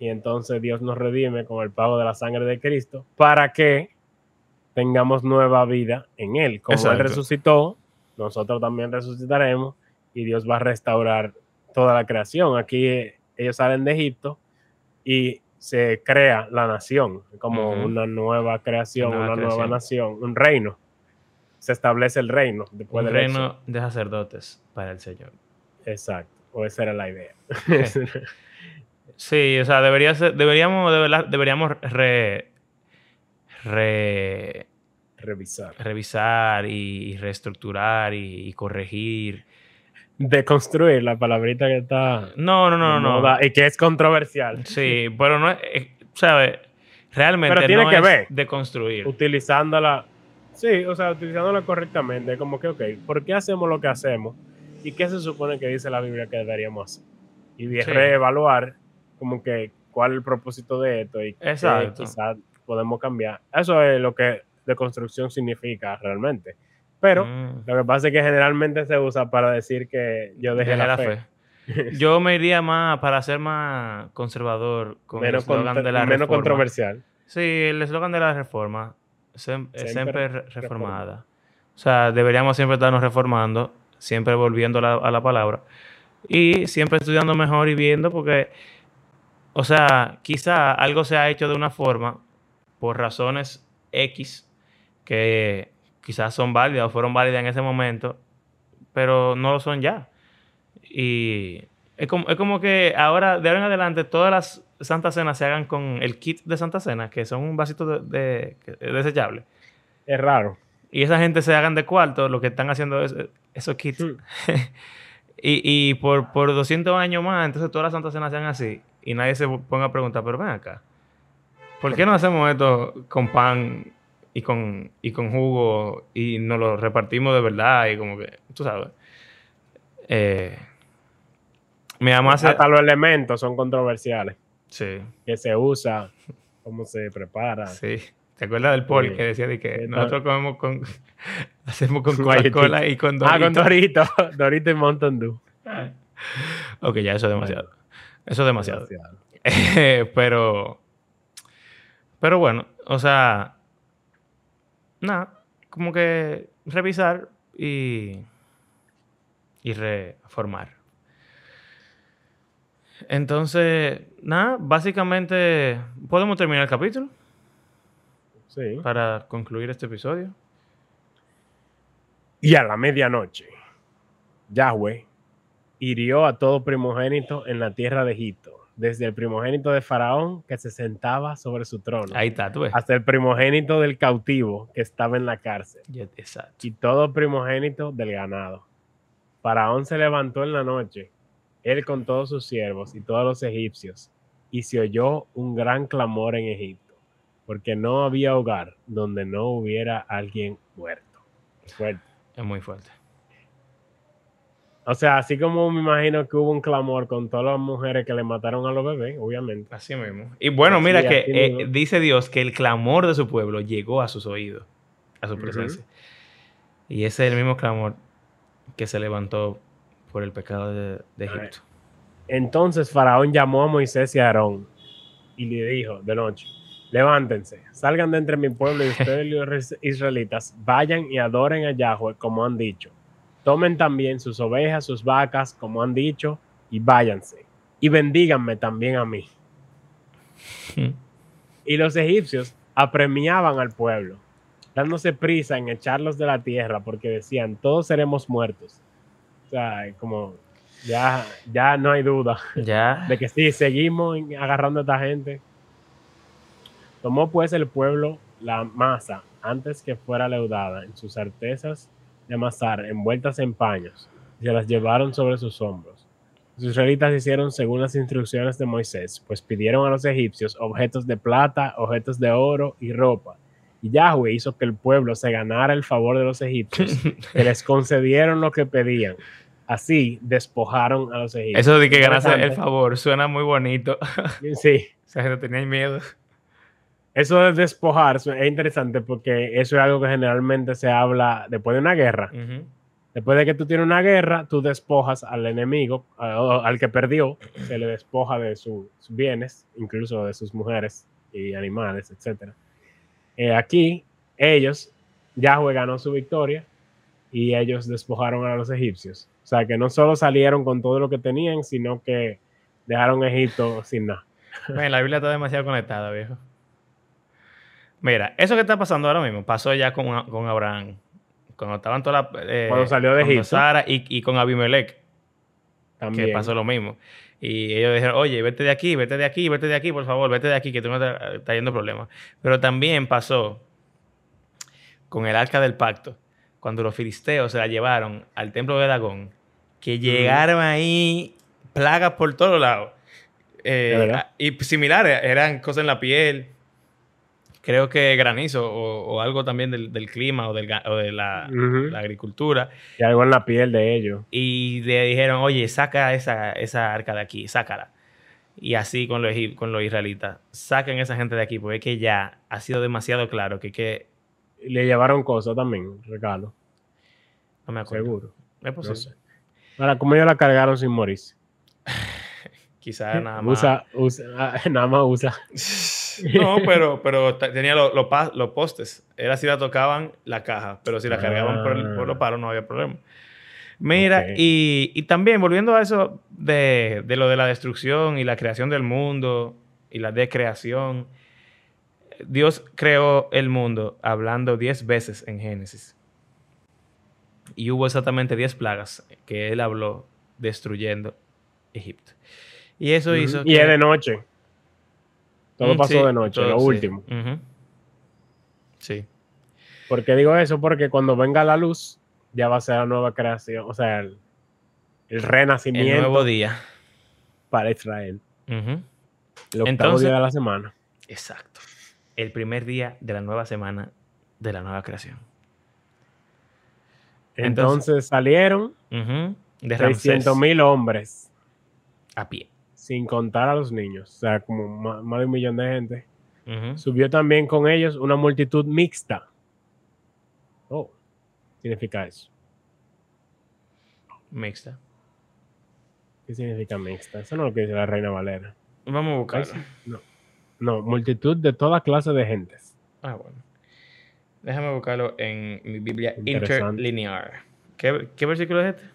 y entonces Dios nos redime con el pago de la sangre de Cristo para que tengamos nueva vida en Él. Como Él resucitó, nosotros también resucitaremos y Dios va a restaurar toda la creación. Aquí eh, ellos salen de Egipto y se crea la nación, como una nueva creación, Una nueva una nueva creación. nación, un reino. Se establece el reino después un del reino de sacerdotes para el Señor. Exacto, o esa era la idea. [laughs] Sí, o sea, debería ser, deberíamos, deberíamos re- re- Revisar. revisar y, y reestructurar y, y corregir. Deconstruir la palabrita que está No, no, no, no. y que es controversial. Sí, pero no es, eh, ¿sabes? Realmente Pero tiene no que es ver. de construir. Utilizándola, sí, o sea, utilizándola correctamente. Como que, ok, ¿por qué hacemos lo que hacemos? ¿Y qué se supone que dice la Biblia que deberíamos hacer? Y de Sí. reevaluar como que cuál es el propósito de esto y qué quizás podemos cambiar. Eso es lo que deconstrucción significa realmente. Pero Mm, lo que pasa es que generalmente se usa para decir que yo dejé, dejé la, fe. [laughs] Yo me iría más para ser más conservador con Menos, el eslogan de la menos reforma. controversial. Sí, el eslogan de la reforma, sem- Siempre siempre, re- reformada. O sea, deberíamos siempre estarnos reformando, siempre volviendo la, a la palabra y siempre estudiando mejor y viendo porque, o sea, quizá algo se ha hecho de una forma por razones X que quizás son válidas o fueron válidas en ese momento, pero no lo son ya. Y es como, es como que ahora, de ahora en adelante, todas las Santas Cenas se hagan con el kit de Santa Cena, que son un vasito de, de- que- desechable. Es raro. Y esa gente se hagan de cuarto, lo que están haciendo es esos kits. [laughs] Y y por, por 200 años más, entonces todas las Santas Cenas sean así. Y nadie se ponga a preguntar, pero ven acá. ¿Por qué no hacemos esto con pan y con, y con jugo y nos lo repartimos de verdad? Y como que, tú sabes. Eh, mi mamá. Hasta los elementos son controversiales. Sí, Que se usa, cómo se prepara. sí. ¿Te acuerdas del Paul Sí. que decía de que nosotros comemos con... [laughs] hacemos con. [laughs] Coca-Cola y con Ah, con? Dorito. [laughs] Dorito y Mountain Dew. Ok, ya eso es demasiado. Eso es demasiado. Demasiado. pero. Pero bueno, o sea. Nada. Como que revisar y. Y reformar. Entonces, nada, básicamente podemos terminar el capítulo Sí. para concluir este episodio. Y a la medianoche, Yahweh hirió a todo primogénito en la tierra de Egipto, desde el primogénito de Faraón que se sentaba sobre su trono, Ahí está, tú ves. hasta el primogénito del cautivo que estaba en la cárcel, Exacto. y todo primogénito del ganado. Faraón se levantó en la noche, él con todos sus siervos y todos los egipcios, y se oyó un gran clamor en Egipto, porque no había hogar donde no hubiera alguien muerto. Fuerte. Es muy fuerte. O sea, así como me imagino que hubo un clamor con todas las mujeres que le mataron a los bebés, obviamente. Así mismo. Y bueno, Así, mira que eh, dice Dios que el clamor de su pueblo llegó a sus oídos, a su presencia. Y ese es el mismo clamor que se levantó por el pecado de, de Egipto. Entonces Faraón llamó a Moisés y a Aarón y le dijo de noche, levántense, salgan de entre mi pueblo y ustedes [laughs] los israelitas, vayan y adoren a Yahweh como han dicho. Tomen también sus ovejas, sus vacas, como han dicho, y váyanse. y bendíganme también a mí. Y los egipcios apremiaban al pueblo, dándose prisa en echarlos de la tierra porque decían, todos seremos muertos. O sea, como ya, ya no hay duda Ya. de que sí, seguimos agarrando a esta gente. Tomó pues el pueblo la masa antes que fuera leudada en sus artesas de amasar envueltas en paños y se las llevaron sobre sus hombros. Los israelitas hicieron según las instrucciones de Moisés, pues pidieron a los egipcios objetos de plata, objetos de oro y ropa. Y Yahweh hizo que el pueblo se ganara el favor de los egipcios, [laughs] que les concedieron lo que pedían. Así despojaron a los egipcios. Eso de que ganase el favor suena muy bonito. Sí, [laughs] O sea, gente tenía miedo. Eso de despojar es interesante porque eso es algo que generalmente se habla después de una guerra. Después de que tú tienes una guerra, tú despojas al enemigo, al que perdió, se le despoja de su- sus bienes, incluso de sus mujeres y animales, etc. aquí, ellos, Yahweh ganó su victoria y ellos despojaron a los egipcios. O sea, que no solo salieron con todo lo que tenían, sino que dejaron Egipto sin nada. La Biblia está demasiado conectada, viejo. Mira, eso que está pasando ahora mismo pasó ya con, con Abraham. Cuando estaban todas las. eh, Cuando salió de Egipto. Sara y, y con Abimelech, También. que pasó lo mismo. Y ellos dijeron, oye, vete de aquí, vete de aquí, vete de aquí, por favor, vete de aquí, que tú no te está yendo problemas. Pero también pasó con el arca del pacto, cuando los filisteos se la llevaron al templo de Dagón, que llegaron ahí plagas por todos lados. Eh, y similares, eran cosas en la piel, creo que granizo o, o algo también del, del clima o, del o de la, agricultura. Y algo en la piel de ellos. Y le dijeron, oye, saca esa, esa arca de aquí, sácala. Y así con los, con los israelitas, saquen esa gente de aquí, porque es que ya ha sido demasiado claro que, que le llevaron cosas también, regalo, no me acuerdo. seguro. Es No posible. sé. Ahora, ¿cómo ellos la cargaron sin morirse? [laughs] Quizás [laughs] nada más. Usa, usa, nada más usa. No, [laughs] pero, pero tenía los, pa- los postes. Era si la tocaban la caja, pero si la cargaban por, el- por los Ah. palos no había problema. Mira, y, y también volviendo a eso de, de lo de la destrucción y la creación del mundo y la decreación, Dios creó el mundo hablando 10 veces en Génesis. Y hubo exactamente 10 plagas que él habló destruyendo Egipto. Y eso hizo Y es de noche. Todo pasó sí, de noche, todo, lo sí. último. Sí. ¿Por qué digo eso? Porque cuando venga la luz, ya va a ser la nueva creación, o sea, el, el El renacimiento nuevo día. para Israel. Ujú. El octavo Entonces- día de la semana. Exacto. El primer día de la nueva semana de la nueva creación. Entonces- Entonces, salieron. De 600 Ramsés mil hombres, a pie. Sin contar a los niños, o sea, como más, de un millón de gente. Subió también con ellos una multitud mixta. Oh, ¿qué significa eso? Mixta. ¿Qué significa mixta? Eso no es lo que dice la Reina Valera. Vamos a sí, No, no, multitud de toda clase de gentes. Ah, bueno. Déjame buscarlo en mi Biblia interlinear. ¿Qué, qué versículo es este?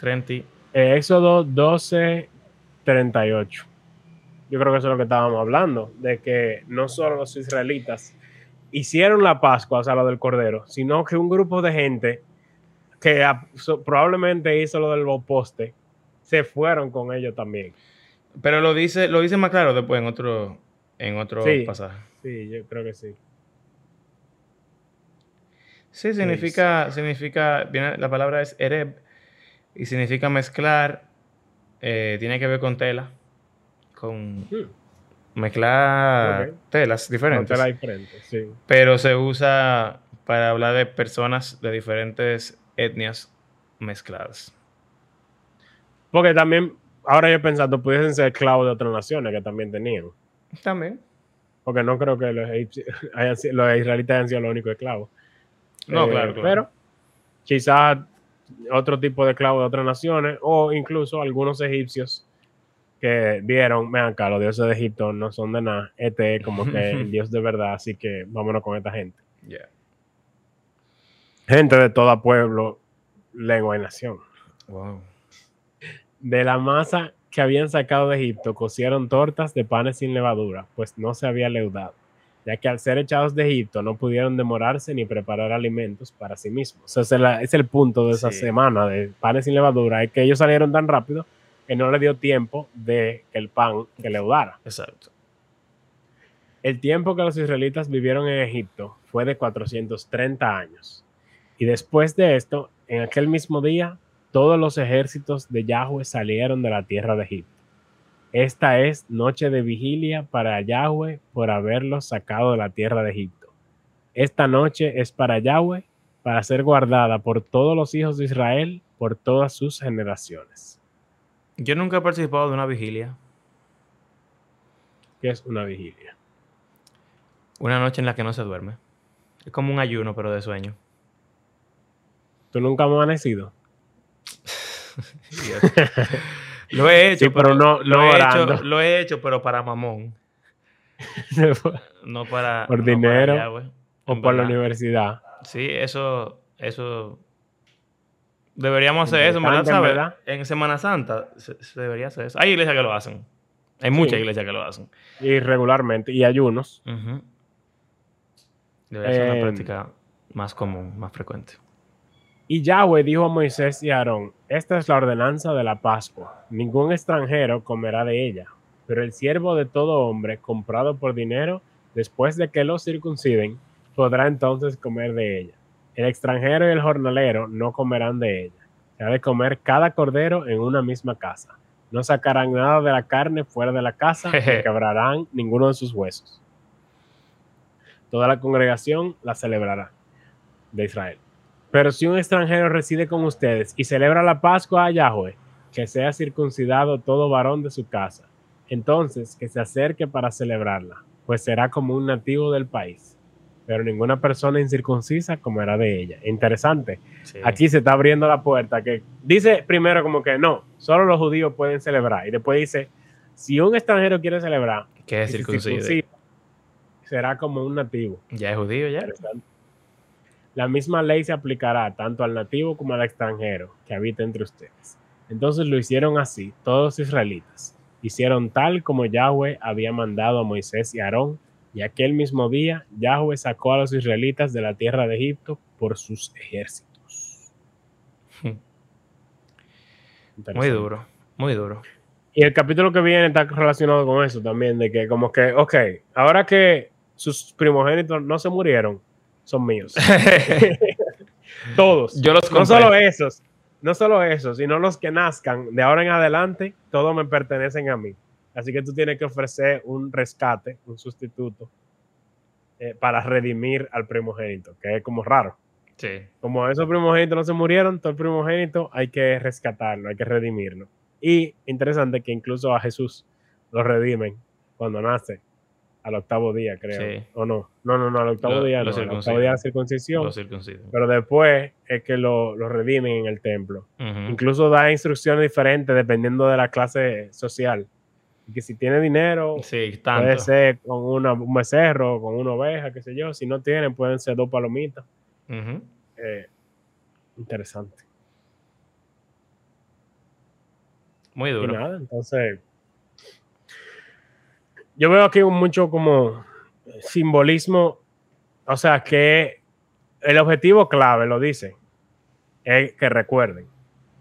30. Eh, Éxodo 12, 38. Yo creo que eso es lo que estábamos hablando, de que no solo los israelitas hicieron la Pascua, o sea, lo del Cordero, sino que un grupo de gente que probablemente hizo lo del poste, se fueron con ellos también. Pero lo dice, lo dice más claro después en otro, en otro Sí. pasaje. Sí, yo creo que sí. Sí, significa, significa, viene, la palabra es ereb y significa mezclar, eh, tiene que ver con tela, con Hmm, mezclar telas diferentes, frontera diferente, sí. pero se usa para hablar de personas de diferentes etnias mezcladas. Porque también, ahora yo pensando, pudiesen ser esclavos de otras naciones que también tenían. También. Porque no creo que [laughs] hayan los israelitas hayan sido los únicos esclavos. No, Eh, claro, claro. Pero quizás otro tipo de esclavos de otras naciones o incluso algunos egipcios que vieron, vean acá, los dioses de Egipto no son de nada, este es como que el [laughs] dios de verdad, así que vámonos con esta gente. Yeah. Gente de todo pueblo, lengua y nación. Wow. De la masa que habían sacado de Egipto cocieron tortas de panes sin levadura, pues no se había leudado, ya que al ser echados de Egipto no pudieron demorarse ni preparar alimentos para sí mismos. O sea, ese es, la- es el punto de esa Sí. semana de panes sin levadura, es que ellos salieron tan rápido que no le dio tiempo de que el pan que leudara. Exacto. El tiempo que los israelitas vivieron en Egipto fue de 430 años. Y después de esto, en aquel mismo día, todos los ejércitos de Yahweh salieron de la tierra de Egipto. Esta es noche de vigilia para Yahweh por haberlos sacado de la tierra de Egipto. Esta noche es para Yahweh para ser guardada por todos los hijos de Israel por todas sus generaciones. Yo nunca he participado de una vigilia. ¿Qué es una vigilia? Una noche en la que no se duerme. Es como un ayuno, pero de sueño. ¿Tú nunca has amanecido? [laughs] Lo he hecho, Sí, pero no- lo, no he hecho, lo he hecho, pero para mamón. [laughs] No para. Por no para dinero, o por la universidad. Sí, eso, eso. Deberíamos hacer eso, en ¿verdad? ¿Sabes? verdad. En Semana Santa se, se debería hacer eso. Hay iglesias que lo hacen. Hay muchas iglesias que lo hacen. Y regularmente, y ayunos. Ujú. Debería ser una Em. práctica más común, más frecuente. Y Yahweh dijo a Moisés y a Aarón, esta es la ordenanza de la Pascua. Ningún extranjero comerá de ella, pero el siervo de todo hombre comprado por dinero, después de que lo circunciden, podrá entonces comer de ella. El extranjero y el jornalero no comerán de ella. Se ha de comer cada cordero en una misma casa. No sacarán nada de la carne fuera de la casa, ni quebrarán ninguno de sus huesos. Toda la congregación la celebrará de Israel. Pero si un extranjero reside con ustedes y celebra la Pascua a Yahweh, que sea circuncidado todo varón de su casa, entonces que se acerque para celebrarla, pues será como un nativo del país. Pero ninguna persona incircuncisa comerá de ella. Interesante. Sí. Aquí se está abriendo la puerta que dice primero como que no, solo los judíos pueden celebrar. Y después dice, si un extranjero quiere celebrar, que es será como un nativo. Ya es judío, ya. Interesante. La misma ley se aplicará tanto al nativo como al extranjero que habita entre ustedes. Entonces lo hicieron así, todos los israelitas. Hicieron tal como Yahweh había mandado a Moisés y Aarón, y aquel mismo día Yahweh sacó a los israelitas de la tierra de Egipto por sus ejércitos. Muy Interesante. duro, muy duro. Y el capítulo que viene está relacionado con eso también, de que como que, ok, ahora que sus primogénitos no se murieron, son míos. [laughs] [laughs] Todos. Yo los no compré. solo esos, no solo esos, sino los que nazcan de ahora en adelante, todos me pertenecen a mí. Así que tú tienes que ofrecer un rescate, un sustituto, eh, para redimir al primogénito, que es como raro. Sí. Como esos primogénitos no se murieron, todo el primogénito hay que rescatarlo, hay que redimirlo. Y interesante que incluso a Jesús lo redimen cuando nace, al octavo día, creo. Sí. O no, no, no, no, al octavo Lo- día, lo no, al octavo día de la circuncisión. Pero después es que lo, lo redimen en el templo. Incluso da instrucciones diferentes dependiendo de la clase social. Y que si tiene dinero, Sí, puede tanto. ser con una, un becerro, con una oveja, qué sé yo. Si no tienen, pueden ser dos palomitas. Eh, interesante. Muy Y duro. nada, entonces. Yo veo aquí un mucho como simbolismo. O sea, que el objetivo clave, lo dice, es que recuerden.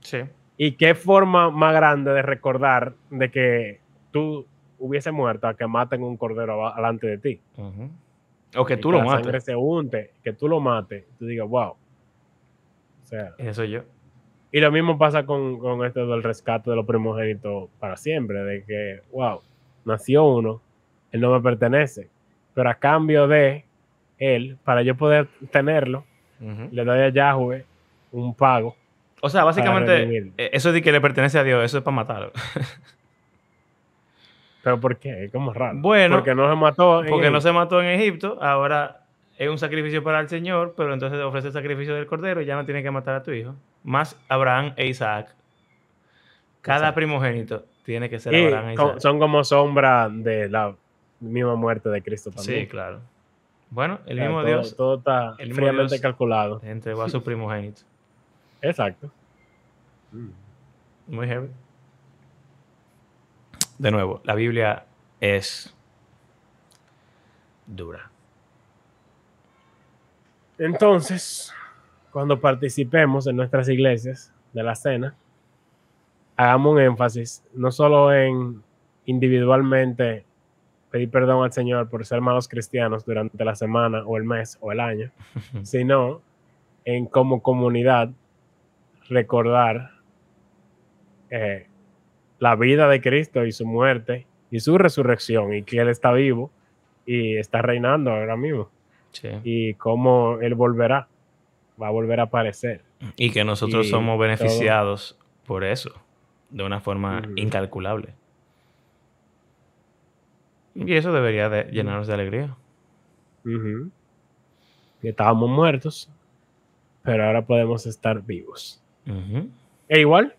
Sí. ¿Y qué forma más grande de recordar de que tú hubiese muerto a que maten un cordero delante de ti? O que Y tú lo la mates. se unte, que tú lo mates, tú digas, wow. O sea, Eso yo. y lo mismo pasa con, con esto del rescate de los primogénitos para siempre, de que, wow, nació uno, él no me pertenece, pero a cambio de él, para yo poder tenerlo, le doy a Yahweh un pago. O sea, básicamente, eh, eso de que le pertenece a Dios, eso es para matarlo. [laughs] ¿Pero por qué? Es como raro. Bueno, porque no se mató. en Porque él. no se mató en Egipto, ahora es un sacrificio para el Señor, pero entonces ofrece el sacrificio del cordero y ya no tiene que matar a tu hijo. Más Abraham e Isaac. Cada Exacto. primogénito tiene que ser Y Abraham co- son como sombra de la misma muerte de Cristo Sí, también. claro. Bueno, el mismo todo, Dios Todo está el mismo fríamente Dios- calculado. entregó a su [laughs] primogénito. Exacto. Muy heavy. de nuevo, la Biblia es dura. Entonces, cuando participemos en nuestras iglesias de la cena, hagamos un énfasis no solo en individualmente pedir perdón al Señor por ser malos cristianos durante la semana o el mes o el año, [laughs] sino en como comunidad recordar eh, la vida de Cristo y su muerte y su resurrección y que Él está vivo y está reinando ahora mismo Sí. y cómo Él volverá, va a volver a aparecer. Y que nosotros Y somos todo. beneficiados por eso, de una forma incalculable. Y eso debería de llenarnos de alegría. Que estábamos muertos, pero ahora podemos estar vivos. E igual,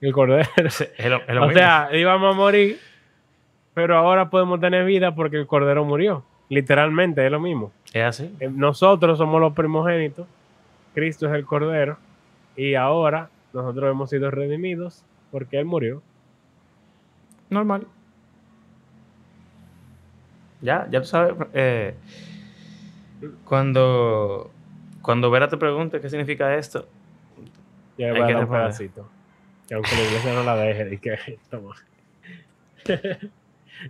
el cordero. Es, [laughs] es lo, es lo o mismo. sea, íbamos a morir, pero ahora podemos tener vida porque el cordero murió. Literalmente es lo mismo. es así. Eh, Nosotros somos los primogénitos, Cristo es el cordero, y ahora nosotros hemos sido redimidos porque Él murió. Normal. Ya, ya tú sabes. eh, cuando, cuando Vera te pregunte qué significa esto, Ya le Hay voy a que dar un responder. pedacito. Que aunque la iglesia no la deje, y que toma.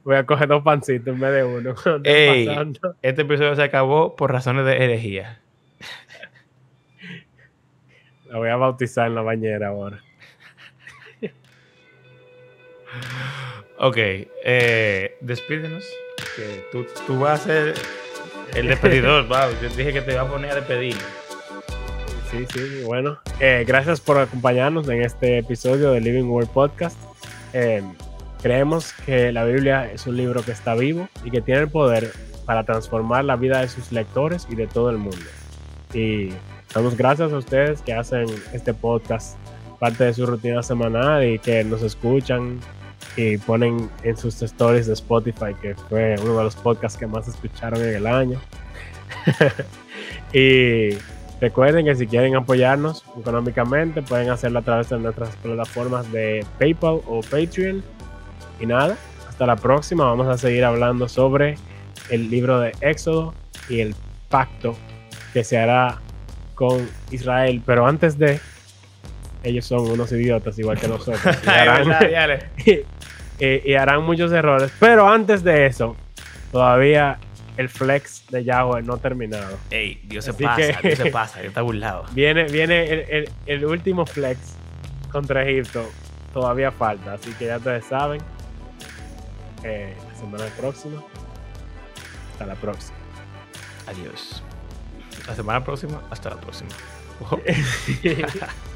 Voy a coger dos pancitos en vez de uno. [laughs] Ey. este episodio se acabó por razones de herejía. La voy a bautizar en la bañera ahora. Ok, eh, despídenos. Que tú, tú vas a ser el despedidor. [laughs] wow, yo dije que te iba a poner a despedir. Sí, sí, bueno. eh, gracias por acompañarnos en este episodio de Living Word Podcast. Eh, creemos que la Biblia es un libro que está vivo y que tiene el poder para transformar la vida de sus lectores y de todo el mundo. Y damos gracias a ustedes que hacen este podcast parte de su rutina semanal y que nos escuchan y ponen en sus stories de Spotify, que fue uno de los podcasts que más escucharon en el año. [laughs] y recuerden que si quieren apoyarnos económicamente, pueden hacerlo a través de nuestras plataformas de PayPal o Patreon. Y nada, hasta la próxima. Vamos a seguir hablando sobre el libro de Éxodo y el pacto que se hará con Israel. Pero antes de, ellos son unos idiotas igual que [laughs] nosotros. Y harán- [laughs] dale. y, harán muchos errores. Pero antes de eso, todavía el flex de Yahweh no ha terminado. Ey, Dios se Así pasa, que- Dios se [laughs] pasa, Dios está burlado. Viene, viene el, el- el último flex contra Egipto. Todavía falta. Así que ya ustedes saben. Eh, la semana próxima. Hasta la próxima. Adiós. La semana próxima, hasta la próxima. [laughs] [laughs]